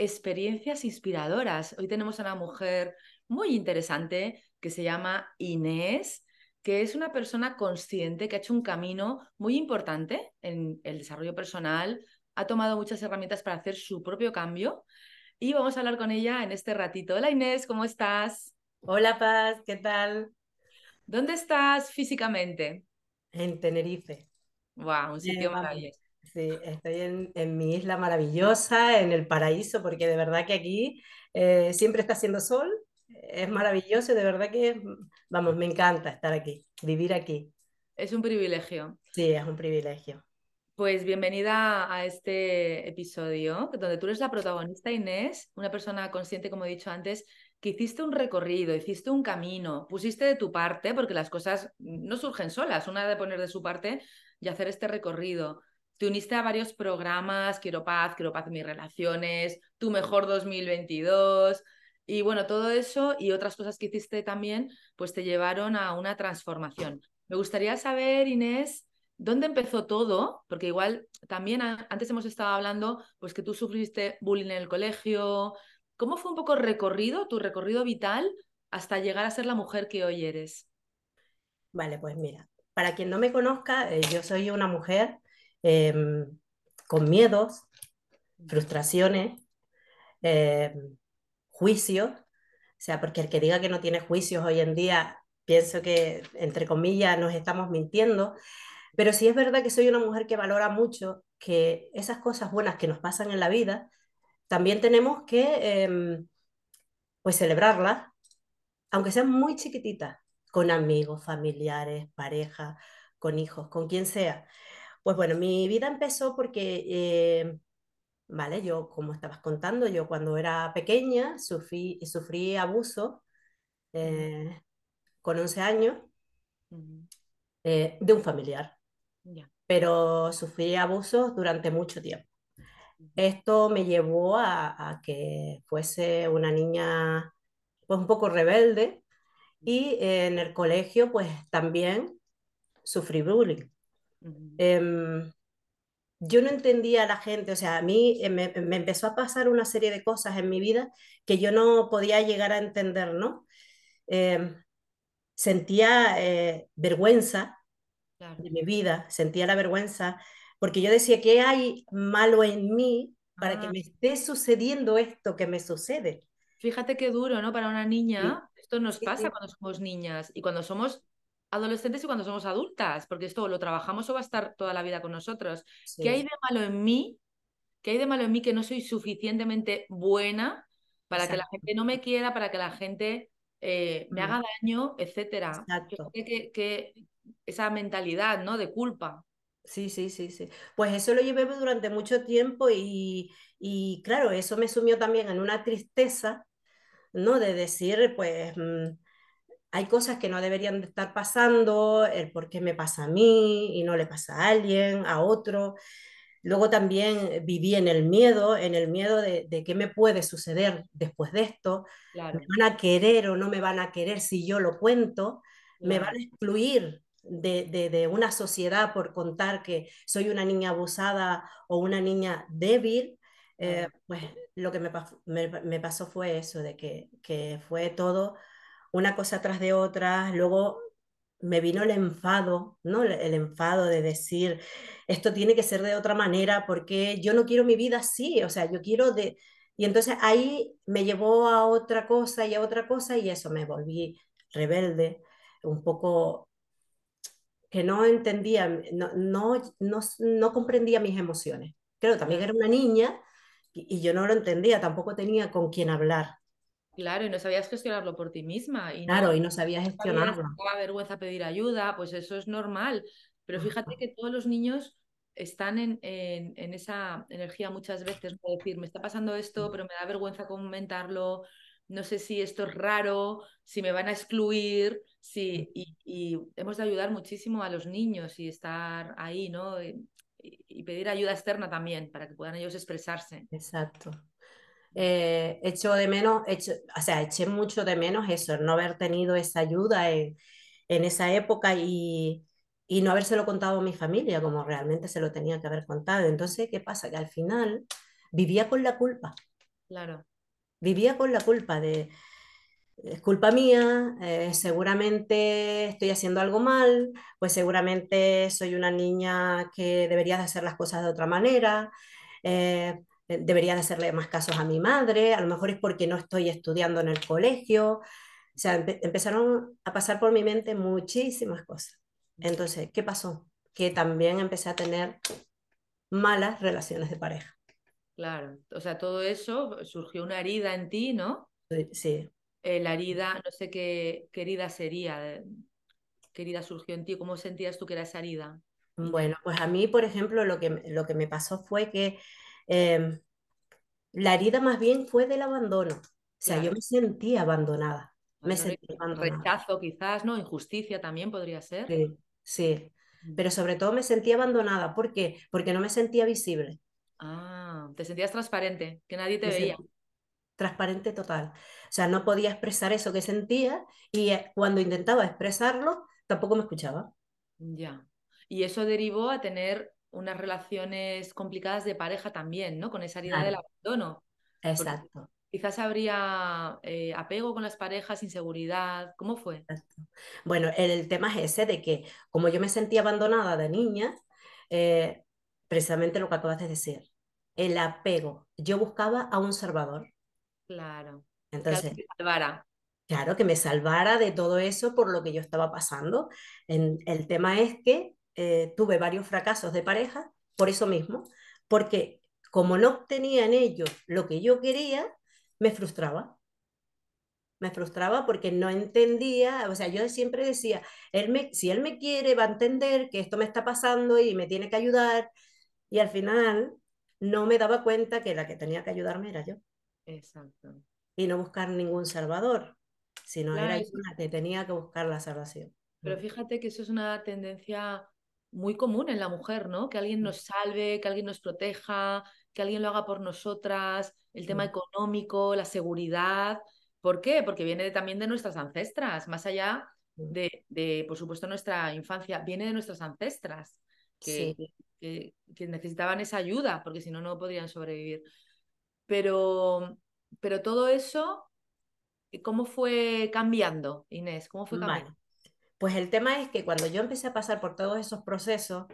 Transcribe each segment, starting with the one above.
experiencias inspiradoras. Hoy tenemos a una mujer muy interesante que se llama Inés, que es una persona consciente que ha hecho un camino muy importante en el desarrollo personal, ha tomado muchas herramientas para hacer su propio cambio y vamos a hablar con ella en este ratito. Hola Inés, ¿cómo estás? Hola Paz, ¿qué tal? ¿Dónde estás físicamente? En Tenerife. Wow, un sitio Eh, maravilloso. Sí, estoy en, en mi isla maravillosa, en el paraíso, porque de verdad que aquí eh, siempre está haciendo sol, es maravilloso de verdad que, vamos, me encanta estar aquí, vivir aquí. Es un privilegio. Sí, es un privilegio. Pues bienvenida a este episodio, donde tú eres la protagonista, Inés, una persona consciente, como he dicho antes, que hiciste un recorrido, hiciste un camino, pusiste de tu parte, porque las cosas no surgen solas, una de poner de su parte y hacer este recorrido. Te uniste a varios programas, Quiero Paz, Quiero Paz mis relaciones, Tu Mejor 2022, y bueno, todo eso y otras cosas que hiciste también, pues te llevaron a una transformación. Me gustaría saber, Inés, ¿Dónde empezó todo? Porque igual también antes hemos estado hablando, pues que tú sufriste bullying en el colegio. ¿Cómo fue un poco recorrido, tu recorrido vital, hasta llegar a ser la mujer que hoy eres? Vale, pues mira, para quien no me conozca, eh, yo soy una mujer em, con miedos, frustraciones, em, juicios. O sea, porque el que diga que no tiene juicios hoy en día, pienso que, entre comillas, nos estamos mintiendo. Pero sí es verdad que soy una mujer que valora mucho que esas cosas buenas que nos pasan en la vida, también tenemos que eh, pues celebrarlas, aunque sean muy chiquititas, con amigos, familiares, pareja, con hijos, con quien sea. Pues bueno, mi vida empezó porque, eh, vale, yo como estabas contando, yo cuando era pequeña sufrí, sufrí abuso eh, con 11 años eh, de un familiar pero sufrí abusos durante mucho tiempo. Esto me llevó a, a, que fuese una niña pues un poco rebelde y en el colegio pues también sufrí bullying. Uh -huh. eh, yo no entendía a la gente, o sea, a mí me, me, empezó a pasar una serie de cosas en mi vida que yo no podía llegar a entender, ¿no? Eh, sentía eh, vergüenza claro. de mi vida, sentía la vergüenza, porque yo decía, ¿qué hay malo en mí para ah. que me esté sucediendo esto que me sucede? Fíjate qué duro, ¿no? Para una niña, sí. esto nos sí, pasa sí. cuando somos niñas y cuando somos adolescentes y cuando somos adultas, porque esto lo trabajamos o va a estar toda la vida con nosotros. ¿Qué hay de malo en mí? ¿Qué hay de malo en mí que no soy suficientemente buena para Exacto. que la gente no me quiera, para que la gente eh, me haga daño, etcétera? Que, que, que, esa mentalidad, ¿no? De culpa. Sí, sí, sí, sí. Pues eso lo llevé durante mucho tiempo y, y claro, eso me sumió también en una tristeza, ¿no? De decir, pues, mmm, hay cosas que no deberían de estar pasando, el por qué me pasa a mí y no le pasa a alguien, a otro. Luego también viví en el miedo, en el miedo de, de qué me puede suceder después de esto. Claro. ¿Me van a querer o no me van a querer si yo lo cuento? Claro. ¿Me van a excluir de, de, de, una sociedad por contar que soy una niña abusada o una niña débil, eh, pues lo que me, me, me, pasó fue eso, de que, que, fue todo una cosa tras de otra, luego me vino el enfado, ¿no? El, enfado de decir, esto tiene que ser de otra manera porque yo no quiero mi vida así, o sea, yo quiero de, Y entonces ahí me llevó a otra cosa y a otra cosa y eso me volví rebelde, un poco que no entendía, no, no, no, no comprendía mis emociones. Claro, también era una niña y, y yo no lo entendía, tampoco tenía con quién hablar. Claro, y no sabías gestionarlo por ti misma. Y Claro, no y no sabía sabías, gestionarlo. te daba vergüenza pedir ayuda, pues eso es normal. Pero fíjate que todos los niños están en, en- en esa energía muchas veces, de decir, me está pasando esto, pero me da vergüenza comentarlo, no sé si esto es raro, si me van a excluir, si... Y, y hemos de ayudar muchísimo a los niños y estar ahí, ¿no? Y, y pedir ayuda externa también para que puedan ellos expresarse. Exacto. Eh, echo de menos, echo, o sea, eché mucho de menos eso, no haber tenido esa ayuda en, en esa época y, y no habérselo contado a mi familia como realmente se lo tenía que haber contado. Entonces, ¿qué pasa? Que al final vivía con la culpa, Claro, vivía con la culpa de, es culpa mía, eh, seguramente estoy haciendo algo mal, pues seguramente soy una niña que debería de hacer las cosas de otra manera, eh, debería de hacerle más casos a mi madre, a lo mejor es porque no estoy estudiando en el colegio, o sea, empe- empezaron a pasar por mi mente muchísimas cosas. Entonces, ¿qué pasó? Que también empecé a tener malas relaciones de pareja. claro. O sea, todo eso surgió una herida en ti, ¿no? Sí. Eh, la herida, no sé qué, qué herida sería, eh, qué herida surgió en ti, ¿cómo sentías tú que era esa herida? Bueno, pues a mí, por ejemplo, lo que, lo que me pasó fue que em, La herida más bien fue del abandono. O sea, yo me sentía abandonada, me abandono abandonada. rechazo quizás, ¿no? Injusticia también podría ser. Sí, sí. Mm. Pero sobre todo me sentía abandonada. ¿Por qué? Porque no me sentía visible, Ah, te sentías transparente, que nadie te me veía. transparente total. O sea, no podía expresar eso que sentía y eh, cuando intentaba expresarlo, tampoco me escuchaba. Ya. Y eso derivó a tener unas relaciones complicadas de pareja también, ¿no? Con esa herida del Claro, abandono. Porque exacto. quizás habría eh, apego con las parejas, inseguridad. ¿Cómo fue? exacto. Bueno, el, tema es ese de que como yo me sentía abandonada de niña, eh, precisamente lo que acabas de decir, el apego. Yo buscaba a un salvador. Claro. Que alguien Entonces, te salvara. claro, que me salvara de todo eso por lo que yo estaba pasando. En- el tema es que eh, tuve varios fracasos de pareja por eso mismo, porque como no obtenía en ellos lo que yo quería, me frustraba. Me frustraba porque no entendía, o sea, yo siempre decía, él me, si él me quiere, va a entender que esto me está pasando y me tiene que ayudar, y al final no me daba cuenta que la que tenía que ayudarme era yo. Exacto. y no buscar ningún salvador, sino era yo la que tenía que buscar la salvación. Pero fíjate que eso es una tendencia muy común en la mujer, ¿no? Que alguien nos salve, que alguien nos proteja, que alguien lo haga por nosotras, el tema económico, la seguridad. ¿Por qué? Porque viene también de nuestras ancestras, más allá de, de, por supuesto, nuestra infancia, viene de nuestras ancestras que, Sí, que, que necesitaban esa ayuda, porque si no, no podrían sobrevivir. Pero, pero todo eso, ¿cómo fue cambiando, Inés? ¿Cómo fue vale. Pues el tema es que cuando yo empecé a pasar por todos esos procesos,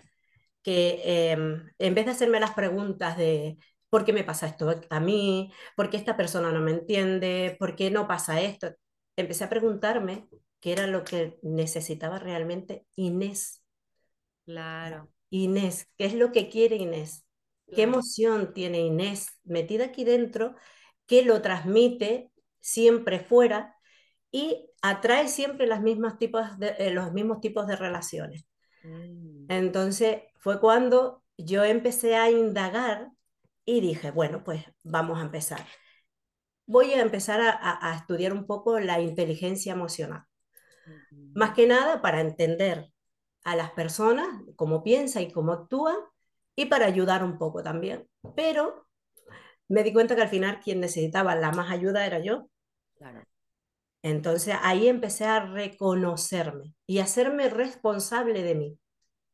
que eh, en vez de hacerme las preguntas de por qué me pasa esto a mí, por qué esta persona no me entiende, por qué no pasa esto, empecé a preguntarme qué era lo que necesitaba realmente Inés. Claro, Inés, ¿qué es lo que quiere Inés? ¿Qué claro. emoción tiene Inés metida aquí dentro que lo transmite siempre fuera y atrae siempre las mismas tipos de, eh, los mismos tipos de relaciones? Mm, Entonces fue cuando yo empecé a indagar y dije, bueno, pues vamos a empezar. Voy a empezar a, a- a estudiar un poco la inteligencia emocional. Más que nada para entender a las personas, cómo piensan y cómo actúan, y para ayudar un poco también. Pero me di cuenta que al final quien necesitaba la más ayuda era yo. Claro. Entonces ahí empecé a reconocerme y a hacerme responsable de mí.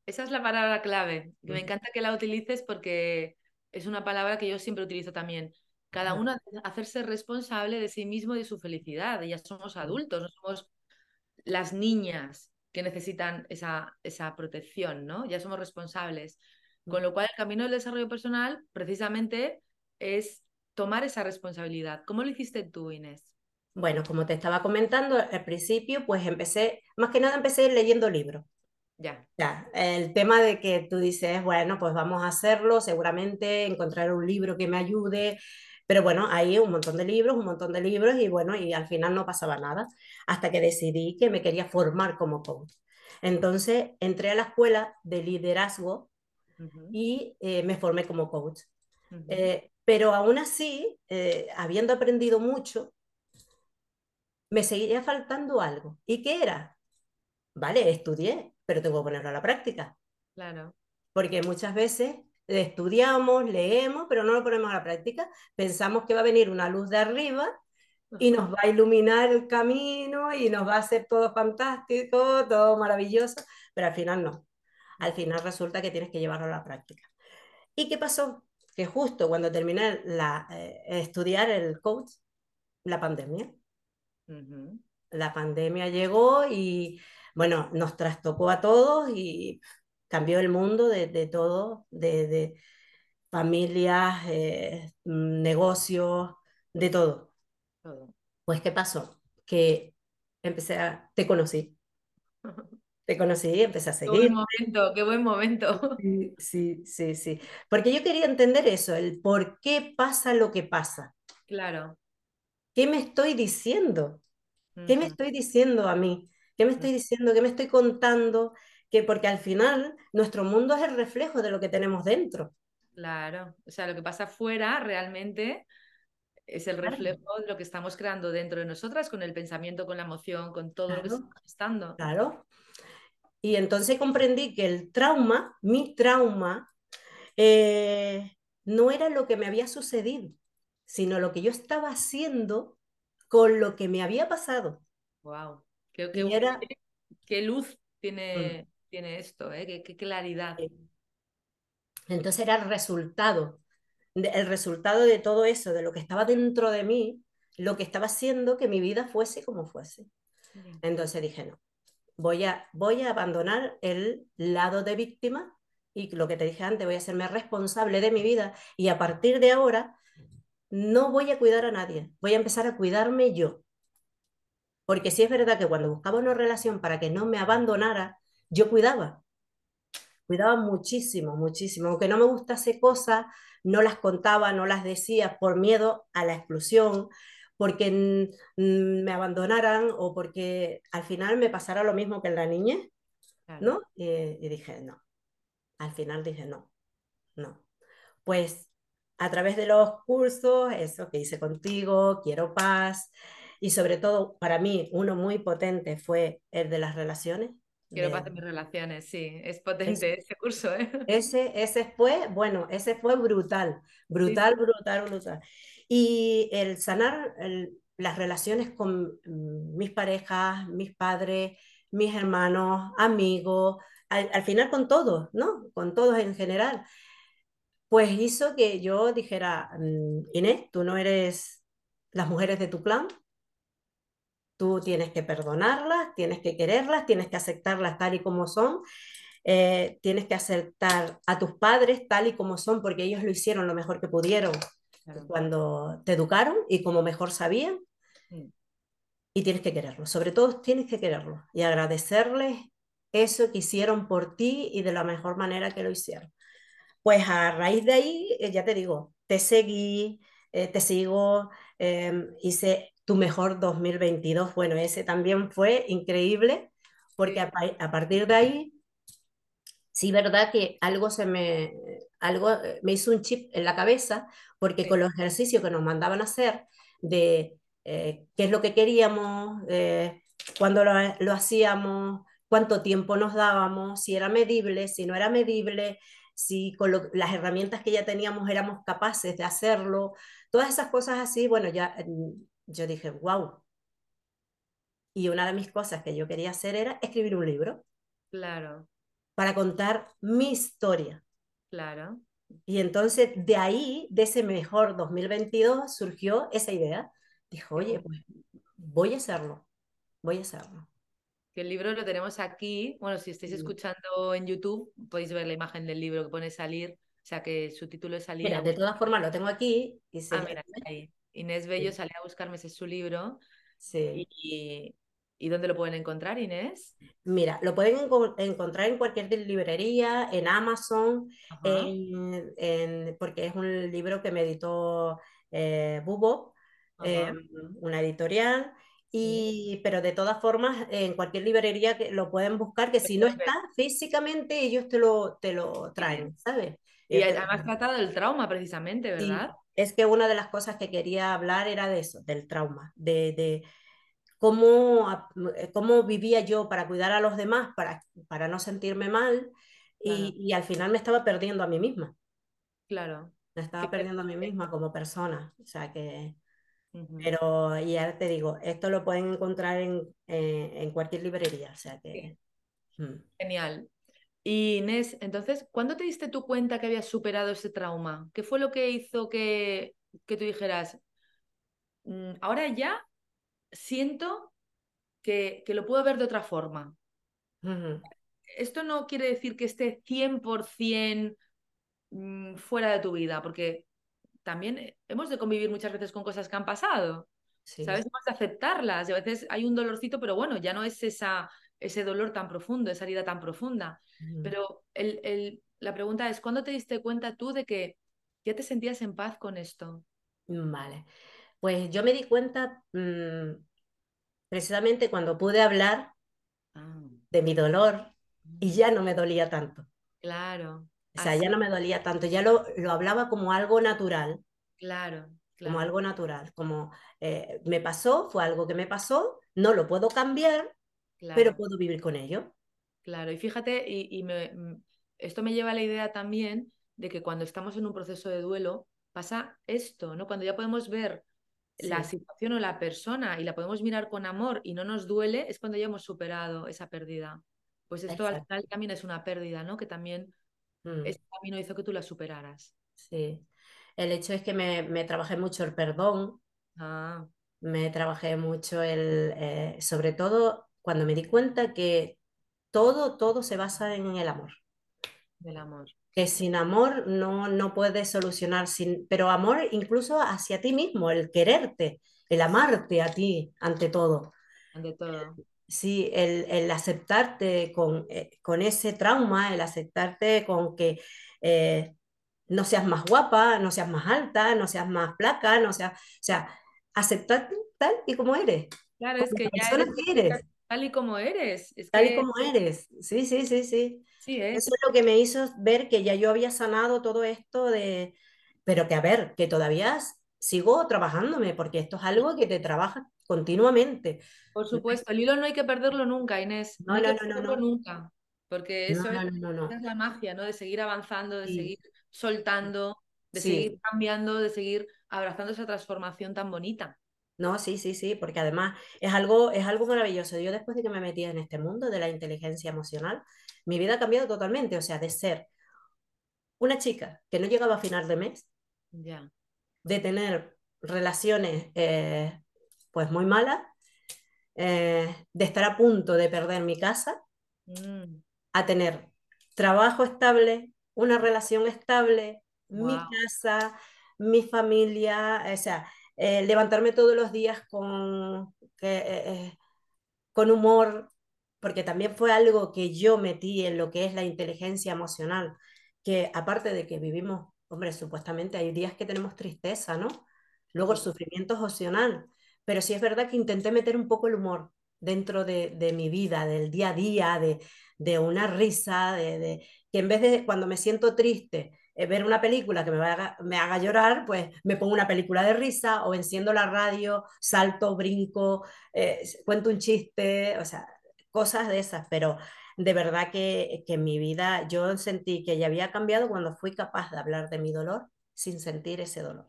Esa es la palabra clave. que Me encanta que la utilices porque es una palabra que yo siempre utilizo también. Cada uno hacerse responsable de sí mismo y de su felicidad. Ya somos adultos, no somos las niñas que necesitan esa, esa protección, ¿no? Ya somos responsables. Con lo cual, el camino del desarrollo personal precisamente es tomar esa responsabilidad? ¿Cómo lo hiciste tú, Inés? Bueno, como te estaba comentando al principio, pues empecé, más que nada empecé leyendo libros. Ya. Ya, el tema de que tú dices, bueno, pues vamos a hacerlo, seguramente encontrar un libro que me ayude, pero bueno, hay un montón de libros, un montón de libros y bueno, y al final no pasaba nada, hasta que decidí que me quería formar como coach. Entonces entré a la escuela de liderazgo y eh, me formé como coach. Eh, pero aún así, eh, habiendo aprendido mucho, me seguía faltando algo. ¿Y qué era? Vale, estudié, pero tengo que ponerlo a la práctica, Claro. porque muchas veces estudiamos, leemos, pero no lo ponemos a la práctica. Pensamos que va a venir una luz de arriba y nos va a iluminar el camino y nos va a hacer todo fantástico, todo maravilloso, pero al final no. Al final resulta que tienes que llevarlo a la práctica. ¿Y qué pasó? Que justo cuando terminé la, eh, estudiar el coach, la pandemia. La pandemia llegó y, bueno, nos trastocó a todos y cambió el mundo de, de todo, de, de familias, eh, negocios, de todo. Todo. Pues, ¿qué pasó? Que empecé a, te conocí, te conocí, empecé a Qué buen seguir. momento, qué buen momento. Sí, sí, sí, sí. Porque yo quería entender eso, el por qué pasa lo que pasa. Claro. ¿Qué me estoy diciendo? ¿Qué me estoy diciendo a mí? ¿Qué me estoy diciendo? ¿Qué me estoy contando? Que porque al final nuestro mundo es el reflejo de lo que tenemos dentro. Claro. O sea, lo que pasa afuera realmente es el reflejo de lo que estamos creando dentro de nosotras, con el pensamiento, con la emoción, con todo lo que está gestando. claro. Y entonces comprendí que el trauma, mi trauma, eh, no era lo que me había sucedido, sino lo que yo estaba haciendo con lo que me había pasado. Wow. Qué, Y qué- era, qué luz mm, tiene, tiene esto, ¿eh? Qué, qué claridad. entonces era el resultado, el resultado de todo eso, de lo que estaba dentro de mí, lo que estaba haciendo que mi vida fuese como fuese. Entonces dije, no, voy a, voy a abandonar el lado de víctima y lo que te dije antes, voy a hacerme responsable de mi vida y a partir de ahora no voy a cuidar a nadie, voy a empezar a cuidarme yo. Porque sí es verdad que cuando buscaba una relación para que no me abandonara, yo cuidaba, cuidaba muchísimo, muchísimo. Aunque no me gustase cosas, no las contaba, no las decía por miedo a la exclusión, porque me abandonaran o porque al final me pasara lo mismo que en la niñez, Claro. ¿no? Y, y dije, no, al final dije, no, no. Pues a través de los cursos, eso que hice contigo, Quiero Paz, y sobre todo para mí uno muy potente fue el de las relaciones. Quiero De, paz en mis relaciones, sí. Es es- potente ese curso, ¿eh? ese, ese fue, bueno, ese fue brutal, sí. brutal, brutal, brutal. Y el sanar el- las relaciones con mm, mis parejas, mis padres, mis hermanos, amigos, al, al final con todos, ¿no? Con todos en general pues hizo que yo dijera, mm, Inés, tú no eres las mujeres de tu clan, tú tienes que perdonarlas, tienes que quererlas, tienes que aceptarlas tal y como son, eh, tienes que aceptar a tus padres tal y como son, porque ellos lo hicieron lo mejor que pudieron Claro. cuando te educaron y como mejor sabían, Mm. y tienes que quererlos, sobre todo tienes que quererlos y agradecerles eso que hicieron por ti y de la mejor manera que lo hicieron. Pues a raíz de ahí, eh, ya te digo, te seguí, eh, te sigo, eh, hice tu mejor 2022. Bueno, ese también fue increíble, porque a, a partir de ahí, sí, verdad que algo se me, algo eh, me hizo un chip en la cabeza, porque sí, con los ejercicios que nos mandaban a hacer de eh, qué es lo que queríamos, eh, cuándo lo, lo hacíamos, cuánto tiempo nos dábamos, si era medible, si no era medible, si con lo- las herramientas que ya teníamos éramos capaces de hacerlo, todas esas cosas así, bueno, ya mm, yo dije, wow. Y una de mis cosas que yo quería hacer era escribir un libro claro, para contar mi historia. claro. Y entonces de ahí, de ese mejor 2022, surgió esa idea. Dijo, oye, pues voy a hacerlo, voy a hacerlo. Que el libro lo tenemos aquí. Bueno, si estáis Mm, escuchando en YouTube, podéis ver la imagen del libro que pone salir. O sea que su título es Salir Mira, a de todas formas lo tengo aquí y se Ah, mira, ahí. Inés Bello Sí. salió a buscarme, ese es su libro. Sí. Y, ¿y dónde lo pueden encontrar, Inés? Mira, lo pueden enco- encontrar en cualquier librería, en Amazon, en- en- porque es un libro que me editó eh, Bubo, eh, Ajá. una editorial, y, pero de todas formas, en cualquier librería que lo pueden buscar, que si no está físicamente, ellos te lo, te lo traen, ¿sabes? Y además tratado del trauma, precisamente, Sí, ¿verdad? es que una de las cosas que quería hablar era de eso, del trauma, de, de cómo, eh, cómo vivía yo para cuidar a los demás, para, para no sentirme mal, Claro. y, y al final me estaba perdiendo a mí misma, Claro. me estaba perdiendo a mí misma como persona, o sea que, Pero y ya te digo, esto lo pueden encontrar en, eh, en cualquier librería, o sea que... mm. Genial. Y Inés, entonces, ¿cuándo te diste tú cuenta que habías superado ese trauma? ¿Qué fue lo que hizo que, que tú dijeras, "Mm, ahora ya siento que, que lo puedo ver de otra forma? Esto no quiere decir que esté 100% mm, fuera de tu vida, porque también eh, hemos de convivir muchas veces con cosas que han pasado, Sí, ¿sabes? Hemos de aceptarlas y a veces hay un dolorcito, pero bueno, ya no es esa, ese dolor tan profundo, esa herida tan profunda. Pero el, el- la pregunta es, ¿cuándo te diste cuenta tú de que ya te sentías en paz con esto? Vale, pues yo me di cuenta mm, precisamente cuando pude hablar Ah, de mi dolor y mm, ya no me dolía tanto. claro, O sea, ya no me dolía tanto, ya lo, lo hablaba como algo natural, claro, como claro, algo natural, como eh, me pasó, fue algo que me pasó, no lo puedo cambiar, pero claro. puedo vivir con ello. Claro, y fíjate, y, y me- esto me lleva a la idea también de que cuando estamos en un proceso de duelo pasa esto, ¿no? Cuando ya podemos ver la situación o la persona y la podemos mirar con amor y no nos duele, es cuando ya hemos superado esa pérdida. Pues esto al final también es una pérdida, ¿no? Que también Mm, ese camino hizo que tú la superaras. sí. El hecho es que me, me trabajé mucho el perdón, Ah, me trabajé mucho el, eh, sobre todo cuando me di cuenta que todo, todo se basa en el amor. del amor, que sin amor no, no puedes solucionar, sin, pero amor incluso hacia ti mismo, el quererte, el amarte a ti ante todo. ante todo. Sí, el, el aceptarte con, eh, con ese trauma, el aceptarte con que eh, no seas más guapa, no seas más alta, no seas más flaca, no seas, o sea, aceptarte tal y como eres, Claro, es que ya persona eres que eres, tal y como eres. Es tal y como eres. Sí, sí, sí, sí. sí Eso es. es lo que me hizo ver que ya yo había sanado todo esto de, pero que a ver, que todavía sigo trabajándome, porque esto es algo que te trabaja continuamente. Por supuesto, el hilo no hay que perderlo nunca, Inés, no No, hay no, que no, perderlo no, nunca, porque eso es, es la magia, ¿no? De seguir avanzando, de Sí, seguir soltando, de seguir cambiando, de seguir abrazando esa transformación tan bonita. no, sí, sí, sí, porque además es algo, es algo maravilloso. Yo después de que me metí en este mundo de la inteligencia emocional, mi vida ha cambiado totalmente, o sea, de ser una chica que no llegaba a final de mes, Ya. De tener relaciones eh, pues muy malas, eh, de estar a punto de perder mi casa, Mm, a tener trabajo estable, una relación estable, mi casa, mi familia, o sea, eh, levantarme todos los días con, que, con humor, porque también fue algo que yo metí en lo que es la inteligencia emocional, que aparte de que vivimos, hombre, supuestamente hay días que tenemos tristeza, ¿no? Luego el sufrimiento es opcional, pero sí es verdad que intenté meter un poco el humor dentro de, de mi vida, del día a día, de, de una risa, de, de, que en vez de cuando me siento triste, eh, ver una película que me haga, me haga llorar, pues me pongo una película de risa o enciendo la radio, salto, brinco, eh, cuento un chiste, o sea, cosas de esas, pero de verdad que, que en mi vida yo sentí que ya había cambiado cuando fui capaz de hablar de mi dolor sin sentir ese dolor.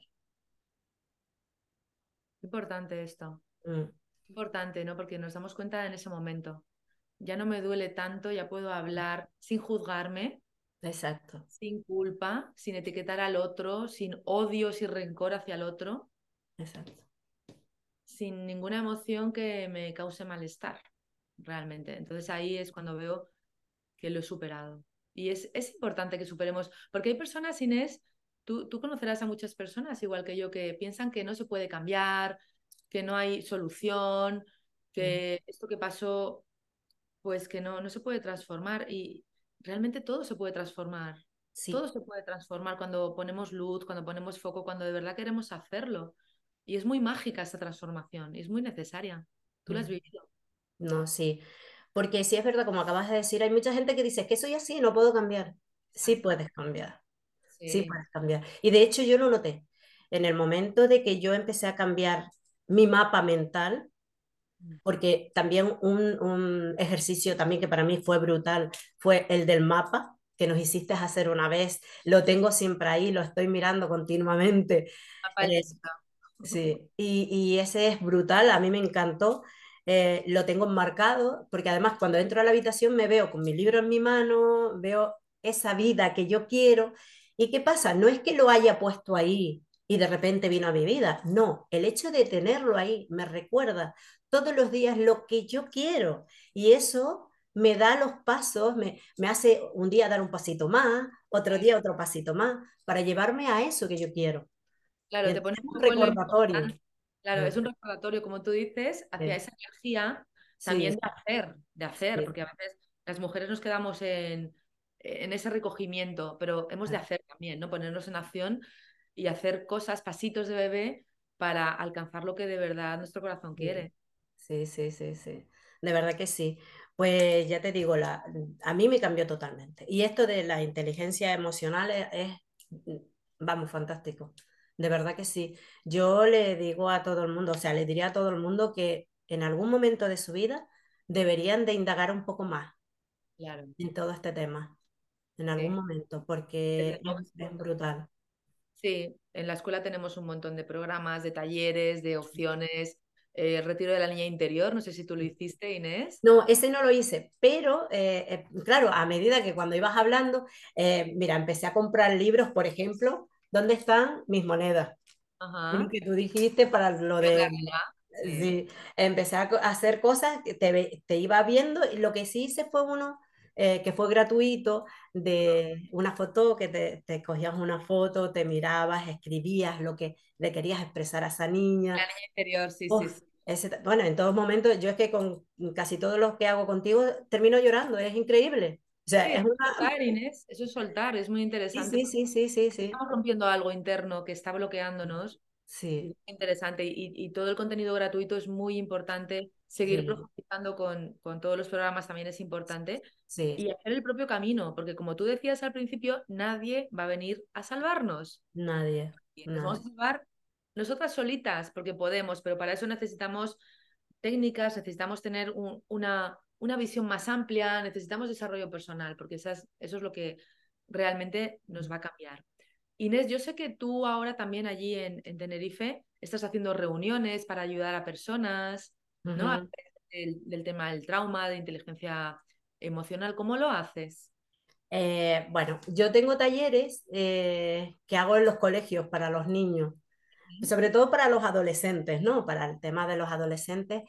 Importante esto, Mm, importante, ¿no? Porque nos damos cuenta en ese momento. Ya no me duele tanto, ya puedo hablar sin juzgarme, exacto, sin culpa, sin etiquetar al otro, sin odio, sin rencor hacia el otro. exacto. sin ninguna emoción que me cause malestar, realmente. Entonces ahí es cuando veo que lo he superado. Y es, es importante que superemos, porque hay personas, Inés, tú, tú conocerás a muchas personas, igual que yo, que piensan que no se puede cambiar, que no hay solución, Mm. que esto que pasó, pues que no, no se puede transformar. Y realmente todo se puede transformar. Sí, Todo se puede transformar cuando ponemos luz, cuando ponemos foco, cuando de verdad queremos hacerlo. Y es muy mágica esta transformación y es muy necesaria. Tú la has mm, vivido. No, sí. Porque sí es verdad, como acabas de decir, hay mucha gente que dice, es que soy así, no puedo cambiar. Sí puedes cambiar, sí Sí. puedes cambiar. Y de hecho yo lo noté. En el momento de que yo empecé a cambiar mi mapa mental, Mm. porque también un, un ejercicio también que para mí fue brutal fue el del mapa que nos hiciste hacer una vez. Lo tengo siempre ahí, lo estoy mirando continuamente. Eh. Sí, y, y ese es brutal, a mí me encantó. Eh, lo tengo enmarcado, porque además cuando entro a la habitación me veo con mi libro en mi mano, veo esa vida que yo quiero. ¿Y qué pasa? No es que lo haya puesto ahí y de repente vino a mi vida, no, el hecho de tenerlo ahí me recuerda todos los días lo que yo quiero y eso me da los pasos, me, me hace un día dar un pasito más, otro día otro pasito más, para llevarme a eso que yo quiero. Claro, te Entonces, pone es un recordatorio. Claro, es un recordatorio, como tú dices, hacia esa energía también de hacer, de hacer, porque a veces las mujeres nos quedamos en, en ese recogimiento, pero hemos de hacer también, ¿no? Ponernos en acción y hacer cosas, pasitos de bebé para alcanzar lo que de verdad nuestro corazón quiere. sí, sí, sí, sí. De verdad que sí. Pues ya te digo, la, a mí me cambió totalmente. Y esto de la inteligencia emocional es, es, vamos, fantástico. De verdad que sí. Yo le digo a todo el mundo, o sea, le diría a todo el mundo que en algún momento de su vida deberían de indagar un poco más Claro, en todo este tema, en algún sí. momento, porque es, brutal. Sí, en la escuela tenemos un montón de programas, de talleres, de opciones. eh, retiro de la niña interior, no sé si tú lo hiciste, Inés. No, ese no lo hice, pero eh, eh, claro, a medida que cuando ibas hablando, eh, mira, empecé a comprar libros, por ejemplo, ¿dónde están mis monedas? Lo Ajá. que tú dijiste para lo de, Sí. sí, empecé a hacer cosas que te, te iba viendo y lo que sí hice fue uno eh, que fue gratuito, de una foto que te, te cogías una foto, te mirabas, escribías lo que le querías expresar a esa La niña. niña interior, sí, sí, Uf, sí. ese bueno, en todos momentos, yo es que con casi todo lo que hago contigo termino llorando, es increíble. O sea, Sí, es eso es una... soltar, Inés, eso es soltar, es muy interesante sí, sí, sí, sí, sí. estamos rompiendo algo interno que está bloqueándonos. Sí, es interesante y, y todo el contenido gratuito es muy importante. Seguir sí, profundizando con, con todos los programas también es importante sí, y hacer el propio camino, porque como tú decías al principio, nadie va a venir a salvarnos. nadie, nos vamos a salvar nosotras solitas, porque podemos, pero para eso necesitamos técnicas, necesitamos tener un- una, una visión más amplia, necesitamos desarrollo personal, porque esas- eso es lo que realmente nos va a cambiar. Inés, yo sé que tú ahora también allí en, en Tenerife estás haciendo reuniones para ayudar a personas, ¿no? Del, del tema del trauma, de inteligencia emocional. ¿Cómo lo haces? Eh, bueno, yo tengo talleres eh, que hago en los colegios para los niños, sobre todo para los adolescentes, ¿no? Para el tema de los adolescentes.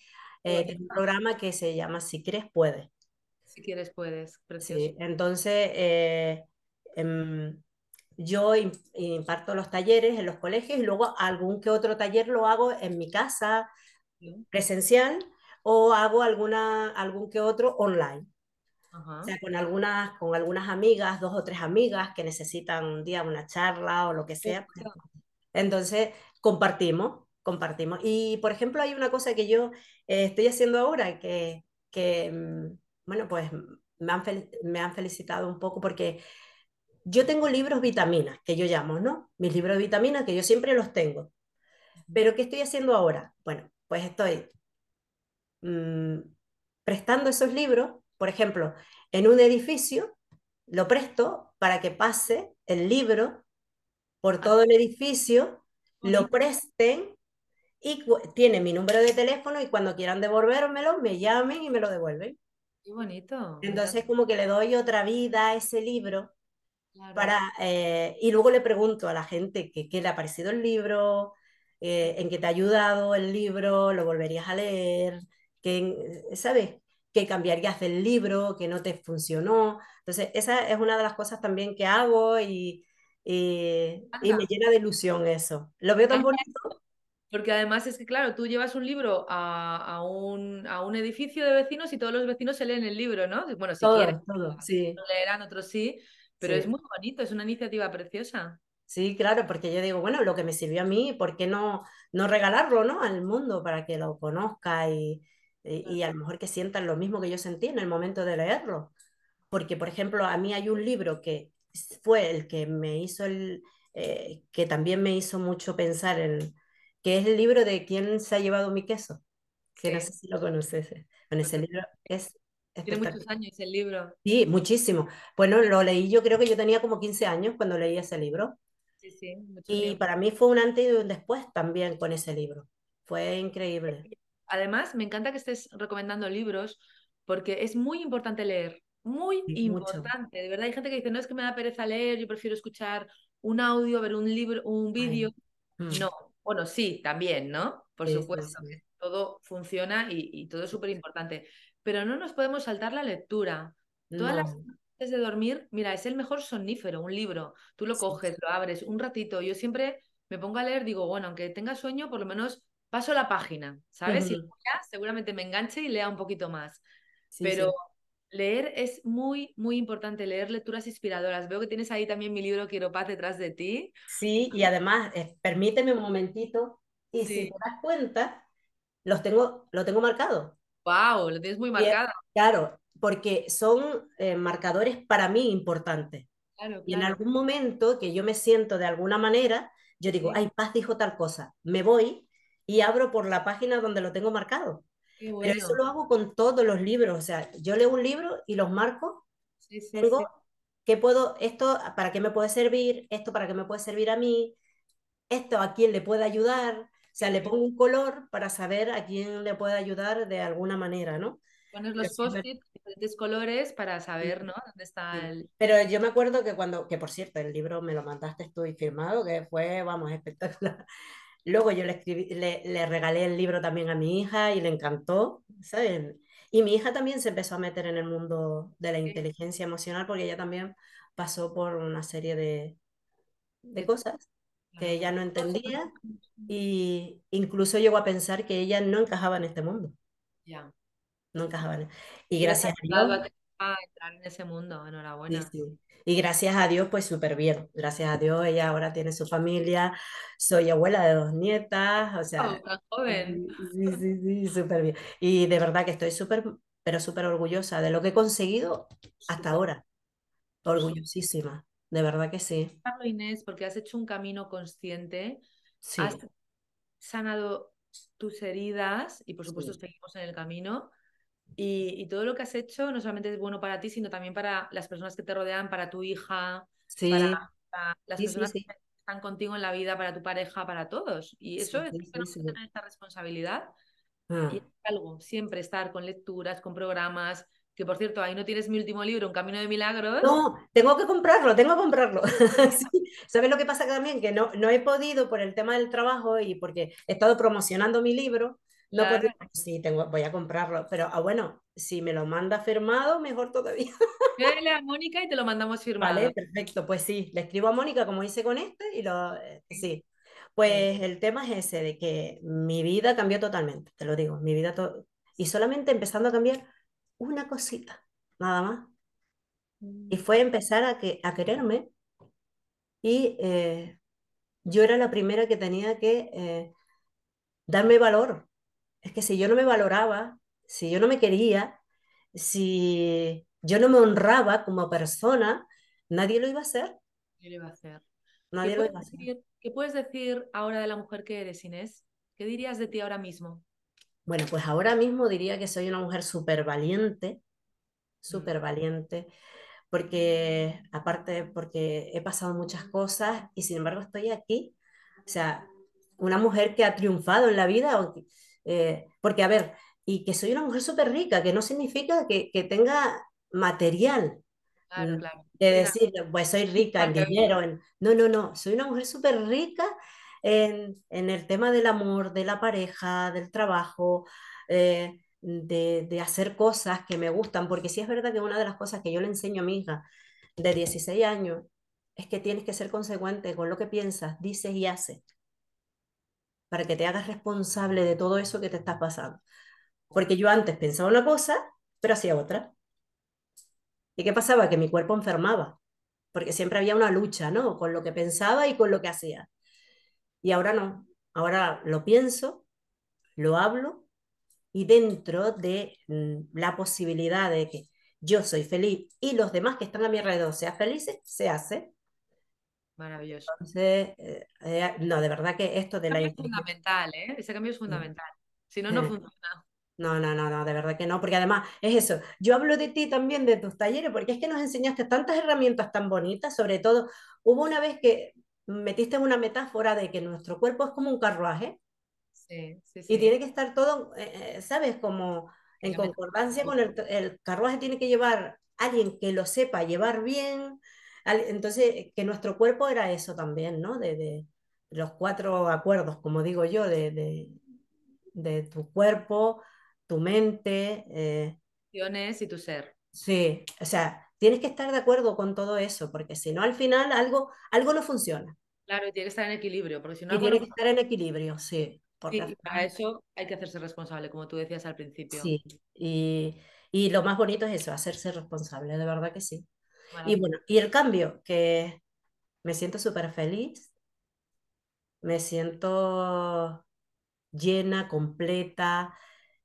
Eh, un programa que se llama Si quieres, puedes. Si quieres, puedes. Precioso. Sí, entonces eh, em, yo im- imparto los talleres en los colegios y luego algún que otro taller lo hago en mi casa presencial o hago alguna, algún que otro online. O sea, con algunas, con algunas amigas, dos o tres amigas que necesitan un día una charla o lo que sea. pues. Entonces, compartimos, compartimos. Y, por ejemplo, hay una cosa que yo eh, estoy haciendo ahora que, que, mm, bueno, pues me han, me han felicitado un poco porque yo tengo libros vitaminas, que yo llamo, ¿no? Mis libros de vitaminas, que yo siempre los tengo. Pero ¿qué estoy haciendo ahora? Bueno, pues estoy mm, prestando esos libros, por ejemplo, en un edificio, lo presto para que pase el libro por Ah, todo el edificio, lo presten y tiene mi número de teléfono y cuando quieran devolvérmelo, me llamen y me lo devuelven. Qué bonito. Entonces, como que le doy otra vida a ese libro Claro. para, eh, y luego le pregunto a la gente qué le ha parecido el libro, eh, en qué te ha ayudado el libro, lo volverías a leer, que, ¿sabes? qué cambiarías del libro, que no te funcionó. Entonces, esa es una de las cosas también que hago y, y, y me llena de ilusión eso. Lo veo tan bonito. Porque además es que, claro, tú llevas un libro a, a un, a un edificio de vecinos y todos los vecinos se leen el libro, ¿no? Bueno, si quieren, Todo, todo, no sí, leerán, otros sí, pero es muy bonito, es una iniciativa preciosa. Sí, claro, porque yo digo, bueno, lo que me sirvió a mí, ¿por qué no, no regalarlo, ¿no? al mundo para que lo conozca y, y, y a lo mejor que sientan lo mismo que yo sentí en el momento de leerlo? Porque, por ejemplo, a mí hay un libro que fue el que me hizo el, eh, que también me hizo mucho pensar en, que es el libro de ¿Quién se ha llevado mi queso? Que no sé si lo conoces. Bueno, ese es- libro es tiene muchos años el libro. Sí, muchísimo. Bueno, lo leí, yo creo que yo tenía como 15 años cuando leí ese libro. Sí, sí, Y tiempo. para mí fue un antes y un después también con ese libro. Fue increíble. Además, me encanta que estés recomendando libros porque es muy importante leer, muy Sí, mucho. importante. De verdad, hay gente que dice, no es que me da pereza leer, yo prefiero escuchar un audio, ver un libro, un vídeo. Mm, No, bueno, sí, también, ¿no? Por sí, supuesto sí. todo funciona y, y todo es súper importante, pero no nos podemos saltar la lectura. Todas las No, antes de dormir, mira, es el mejor somnífero, un libro. Tú lo sí. coges, lo abres un ratito. Yo siempre me pongo a leer, digo, bueno, aunque tenga sueño, por lo menos paso la página, ¿sabes? Y Ujú, luego ya seguramente me enganche y lea un poquito más. Sí, Pero sí. Leer es muy, muy importante, leer lecturas inspiradoras. Veo que tienes ahí también mi libro Quiero paz detrás de ti. Sí, y además, eh, permíteme un momentito, y si te das cuenta, los tengo, lo tengo marcado. Wow, lo tienes muy es- marcado. claro, porque son eh, marcadores para mí importantes. Claro, Y en algún momento que yo me siento de alguna manera, yo digo, ay, Paz dijo tal cosa, me voy y abro por la página donde lo tengo marcado. Qué Pero eso bueno. lo hago con todos los libros, o sea, yo leo un libro y los marco, Sí, sí, tengo, sí. ¿qué puedo, esto para qué me puede servir, esto para qué me puede servir a mí, esto a quién le puede ayudar, o sea, le pongo un color para saber a quién le puede ayudar de alguna manera, ¿no? Pones los post-it de diferentes colores para saber, ¿no? ¿Dónde está el... Pero yo me acuerdo que cuando, que por cierto, el libro me lo mandaste tú y firmado, que fue, vamos, espectacular. Luego yo le escribí, le, le regalé el libro también a mi hija y le encantó, ¿saben? Y mi hija también se empezó a meter en el mundo de la Sí, inteligencia emocional porque ella también pasó por una serie de, de cosas que ella no entendía y incluso llegó a pensar que ella no encajaba en este mundo, Ya. no encajaba en... Y gracias a Dios, a, entrar en ese mundo. sí, Enhorabuena. sí. Y gracias a Dios, pues súper bien. Gracias a Dios, ella ahora tiene su familia, soy abuela de dos nietas, o sea, tan joven. sí, sí, sí, súper bien. Y de verdad que estoy súper, pero súper orgullosa de lo que he conseguido hasta ahora. Orgullosísima, de verdad que sí. Inés, porque has hecho un camino consciente, has Sí, sanado tus heridas y por supuesto sí, seguimos en el camino. Y, y todo lo que has hecho no solamente es bueno para ti, sino también para las personas que te rodean, para tu hija, para, sí, para las sí, personas sí. que están contigo en la vida, para tu pareja, para todos. Y eso es que sí. tener esta responsabilidad y Ah. hacer algo, siempre estar con lecturas, con programas, que por cierto, ahí no tienes mi último libro, Un Camino de Milagros. No, tengo que comprarlo, tengo que comprarlo. Sí. ¿Sabes lo que pasa también? Que no, no he podido por el tema del trabajo y porque he estado promocionando mi libro, no he Claro. podido, sí, tengo, voy a comprarlo, pero ah, bueno, si me lo manda firmado, mejor todavía. Dile a Mónica y te lo mandamos Vale, firmado. perfecto, pues sí, le escribo a Mónica como hice con este y lo, eh, Sí. Pues el tema es ese, de que mi vida cambió totalmente, te lo digo, mi vida, to- y solamente empezando a cambiar una cosita, nada más. Y mm, fue empezar a, que, a quererme y eh, yo era la primera que tenía que eh, darme valor. Es que si yo no me valoraba, si yo no me quería, si yo no me honraba como persona, nadie lo iba a hacer, ¿qué le va a hacer? ¿Qué nadie lo puedes iba a hacer. decir, qué puedes decir ahora de la mujer que eres, Inés? ¿Qué dirías de ti ahora mismo? Bueno, pues ahora mismo diría que soy una mujer súper valiente, Mm, súper valiente, porque aparte, porque he pasado muchas cosas y sin embargo estoy aquí. O sea, una mujer que ha triunfado en la vida, eh, porque a ver, y que soy una mujer súper rica, que no significa que, que tenga material, Claro, claro. de decir, pues soy rica en dinero, en... no, no, no, soy una mujer súper rica en, en el tema del amor, de la pareja, del trabajo, eh, de, de hacer cosas que me gustan, porque sí es verdad que una de las cosas que yo le enseño a mi hija de 16 años es que tienes que ser consecuente con lo que piensas, dices y haces, para que te hagas responsable de todo eso que te está pasando. Porque yo antes pensaba una cosa, pero hacía otra. ¿Y qué pasaba? Que mi cuerpo enfermaba, porque siempre había una lucha, ¿no? Con lo que pensaba y con lo que hacía. Y ahora no, ahora lo pienso, lo hablo y dentro de mm, la posibilidad de que yo soy feliz y los demás que están a mi alrededor sean felices, se hace. Maravilloso. Entonces, eh, eh, no, de verdad que esto de Ese la cambio es fundamental, ¿eh? Ese cambio es fundamental. Si no, no Eh, funciona. No, no, no, no, de verdad que no, porque además es eso. Yo hablo de ti también, de tus talleres, porque es que nos enseñaste tantas herramientas tan bonitas, sobre todo, hubo una vez que metiste una metáfora de que nuestro cuerpo es como un carruaje Sí, sí, y sí. tiene que estar todo, eh, ¿sabes? Como en concordancia con el, el carruaje tiene que llevar alguien que lo sepa llevar bien. Entonces, que nuestro cuerpo era eso también, ¿no? De, de los cuatro acuerdos, como digo yo, de, de, de tu cuerpo, tu mente. eh, y tu ser. sí, o sea, tienes que estar de acuerdo con todo eso, porque si no, al final algo, algo no funciona. Claro, y tiene que estar en equilibrio, porque si no Y tiene que estar en equilibrio, sí, y para eso hay que hacerse responsable, como tú decías al principio. sí. Y, y lo más bonito es eso, hacerse responsable, de verdad que sí. Y bueno, y el cambio, que me siento súper feliz, me siento llena, completa.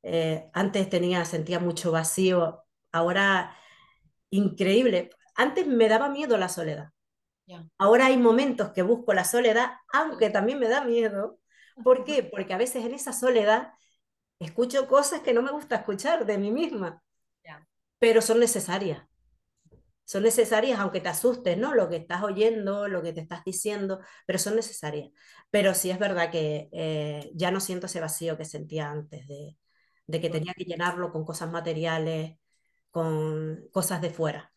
eh, antes tenía, sentía mucho vacío, ahora increíble. Antes me daba miedo la soledad. Ahora hay momentos que busco la soledad, aunque también me da miedo. ¿Por qué? Porque a veces en esa soledad escucho cosas que no me gusta escuchar de mí misma, pero son necesarias. Son necesarias aunque te asustes, ¿no? Lo que estás oyendo, lo que te estás diciendo, pero son necesarias. Pero sí es verdad que eh, ya no siento ese vacío que sentía antes, de, de que tenía que llenarlo con cosas materiales, con cosas de fuera.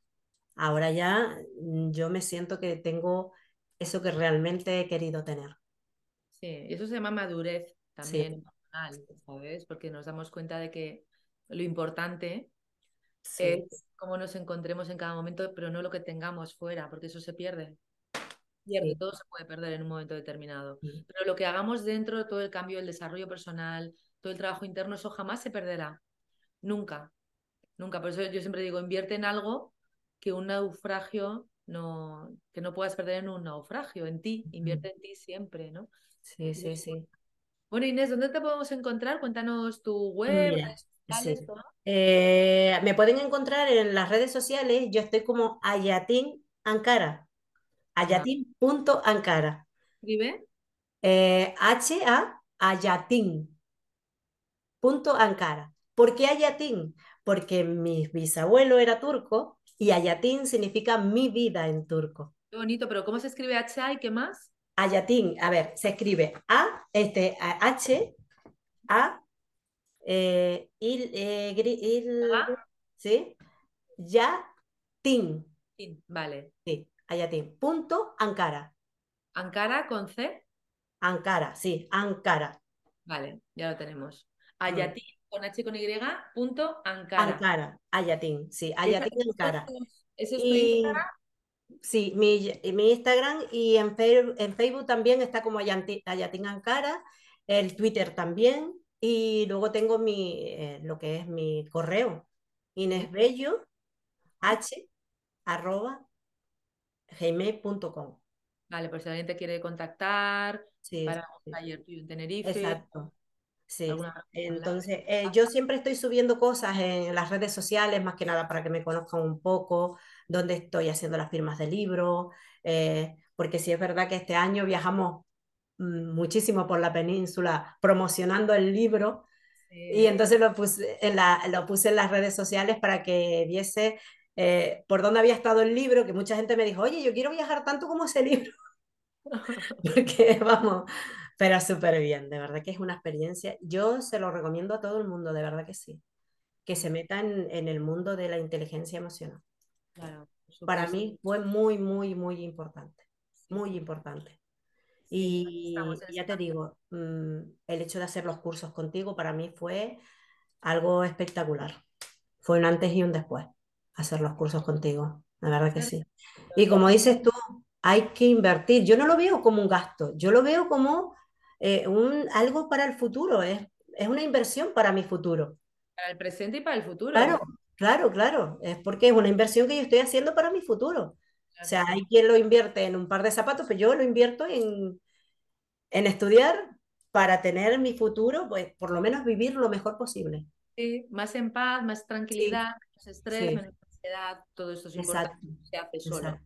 Ahora ya mm, yo me siento que tengo eso que realmente he querido tener. sí, eso se llama madurez Sí, también emocional, ¿sabes? Porque nos damos cuenta de que lo importante sí, es cómo nos encontremos en cada momento, pero no lo que tengamos fuera, porque eso se pierde. Pierde, sí, todo se puede perder en un momento determinado. sí, Pero lo que hagamos dentro, todo el cambio, el desarrollo personal, todo el trabajo interno, eso jamás se perderá. Nunca, nunca. Por eso yo siempre digo, invierte en algo que un naufragio no, que no puedas perder en un naufragio, en ti, invierte en ti siempre, ¿no? sí, sí, sí. Bueno, Inés, ¿dónde te podemos encontrar? Cuéntanos tu web, redes sí. Eh, me pueden encontrar en las redes sociales, yo estoy como Ayatin Ankara, ayatin.ankara. ¿Escribe? Eh, H-A, Ayatin. Punto Ankara. ¿Por qué Ayatin? Porque mi bisabuelo era turco y Ayatin significa mi vida en turco. Qué bonito, pero ¿cómo se escribe H y qué más? Ayatin, a ver, se escribe A, este, H, A, eh, il, eh, gri- il- ¿sí? Yatin, Vale. sí, Ayatin. Punto Ankara. Ankara con C. Ankara, sí, Ankara. Vale, ya lo tenemos. Mm. Ayatin con H con Y, punto Ankara. Ankara, Ayatin, sí, Ayatin Ankara. es, ese es tu Y Instagram. Sí, mi, mi Instagram y en, en Facebook también está como Ayanti- Ayatin Ankara, el Twitter también, y luego tengo mi, eh, lo que es mi correo, inesbello, h, arroba, gmail.com. Vale, pues si alguien te quiere contactar Sí, para un sí, taller tuyo en Tenerife, exacto. Sí, entonces eh, yo siempre estoy subiendo cosas en las redes sociales, más que nada para que me conozcan un poco, dónde estoy haciendo las firmas de libro, eh, porque sí es verdad que este año viajamos muchísimo por la península promocionando el libro y entonces lo puse en, la, lo puse en las redes sociales para que viese eh, por dónde había estado el libro, que mucha gente me dijo, oye, yo quiero viajar tanto como ese libro, porque vamos, pero súper bien, de verdad que es una experiencia. Yo se lo recomiendo a todo el mundo, de verdad que sí, que se metan en el mundo de la inteligencia emocional. Claro, Para mí fue muy, muy, muy importante, muy importante. Y ya te digo, mm, el hecho de hacer los cursos contigo para mí fue algo espectacular. Fue un antes y un después hacer los cursos contigo, la verdad que sí. Y como dices tú, hay que invertir. Yo no lo veo como un gasto, yo lo veo como eh, un, algo para el futuro, es, es una inversión para mi futuro. Para el presente y para el futuro. Claro, claro, claro, es porque es una inversión que yo estoy haciendo para mi futuro. O sea, hay quien lo invierte en un par de zapatos, pero yo lo invierto en, en estudiar para tener mi futuro, pues por lo menos vivir lo mejor posible. Sí, más en paz, más tranquilidad, menos estrés, menos ansiedad, todo esto es importante, se hace solo.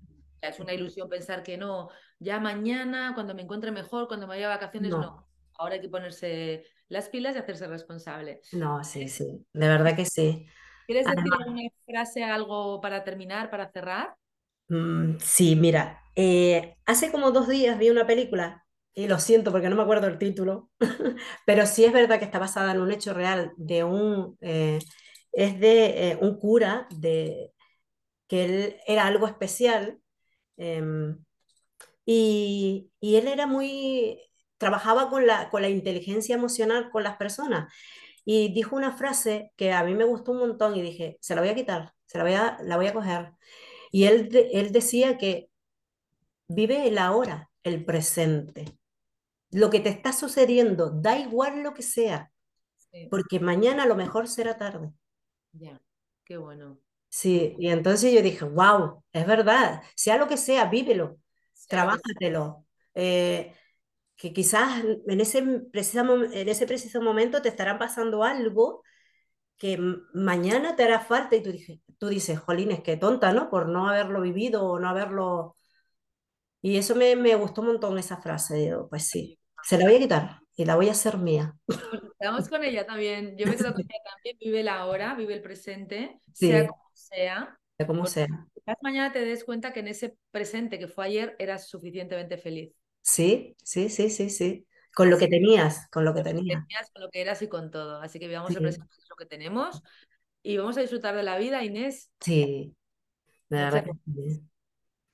es una ilusión pensar que no, ya mañana, cuando me encuentre mejor, cuando me vaya a vacaciones, no. Ahora hay que ponerse las pilas y hacerse responsable. No, sí, sí, de verdad que sí. ¿Quieres decir alguna frase, algo para terminar, para cerrar? Mm, sí, mira, eh, hace como dos días vi una película y lo siento porque no me acuerdo el título, pero sí es verdad que está basada en un hecho real de un, eh, es de eh, un cura de, que él era algo especial em, y, y, él era muy, trabajaba con la, con la inteligencia emocional con las personas y dijo una frase que a mí me gustó un montón y dije, se la voy a quitar, se la voy a, la voy a coger. Y él, él decía que vive el ahora, el presente lo que te está sucediendo, da igual lo que sea, porque mañana a lo mejor será tarde. Ya, qué bueno. Sí, y entonces yo dije, wow, es verdad, sea lo que sea, vívelo, trabájatelo. Eh, que quizás en ese, preciso, en ese preciso momento te estará pasando algo que mañana te hará falta y tú, dije, tú dices, jolines, qué tonta, ¿no? Por no haberlo vivido o no haberlo y eso me, me gustó un montón esa frase. Digo, pues sí, se la voy a quitar y la voy a hacer mía. Estamos con ella también. Yo me quedo con ella también. Vive la hora, vive el presente, sea como sea. Sea como sea. Quizás mañana te des cuenta que en ese presente que fue ayer eras suficientemente feliz. Sí, sí, sí, sí, sí. Con lo que tenías, con lo que tenías. Con lo que eras y con todo. Así que vivamos el presente, lo que tenemos y vamos a disfrutar de la vida, Inés. Sí, de verdad que sí.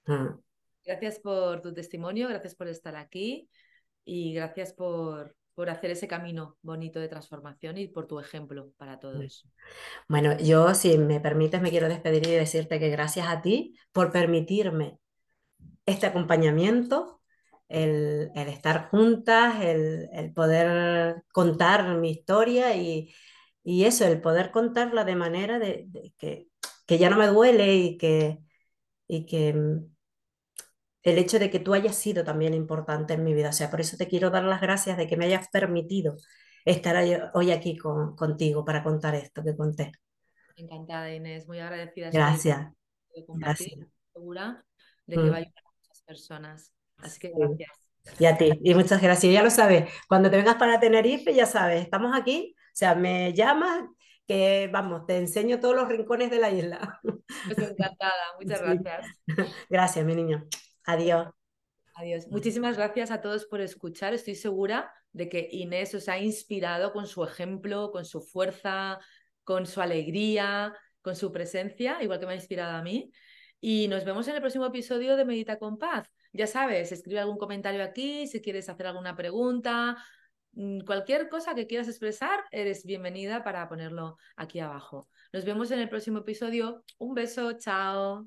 Ah. Gracias por tu testimonio, gracias por estar aquí y gracias por, por hacer ese camino bonito de transformación y por tu ejemplo para todos. Bueno, yo si me permites me quiero despedir y decirte que gracias a ti por permitirme este acompañamiento, el, estar juntas, el, poder contar mi historia y, eso, el poder contarla de manera de, que, que, ya no me duele y que, y que el hecho de que tú hayas sido también importante en mi vida. O sea, por eso te quiero dar las gracias de que me hayas permitido estar hoy aquí contigo para contar esto que conté. Encantada, Inés, muy agradecida. Gracias. gracias. Segura de que mm. va a ayudar a muchas personas. Así que gracias. Y a ti, y muchas gracias. Ya lo sabes, cuando te vengas para Tenerife, ya sabes, estamos aquí, o sea, me llamas, que vamos, te enseño todos los rincones de la isla. Pues encantada, muchas gracias. Gracias, mi niño. Adiós. Adiós. Muchísimas gracias a todos por escuchar. Estoy segura de que Inés os ha inspirado con su ejemplo, con su fuerza, con su alegría, con su presencia, igual que me ha inspirado a mí. Y nos vemos en el próximo episodio de Medita con Paz. Ya sabes, escribe algún comentario aquí, si quieres hacer alguna pregunta, mm, cualquier cosa que quieras expresar, eres bienvenida para ponerlo aquí abajo. Nos vemos en el próximo episodio. Un beso, chao.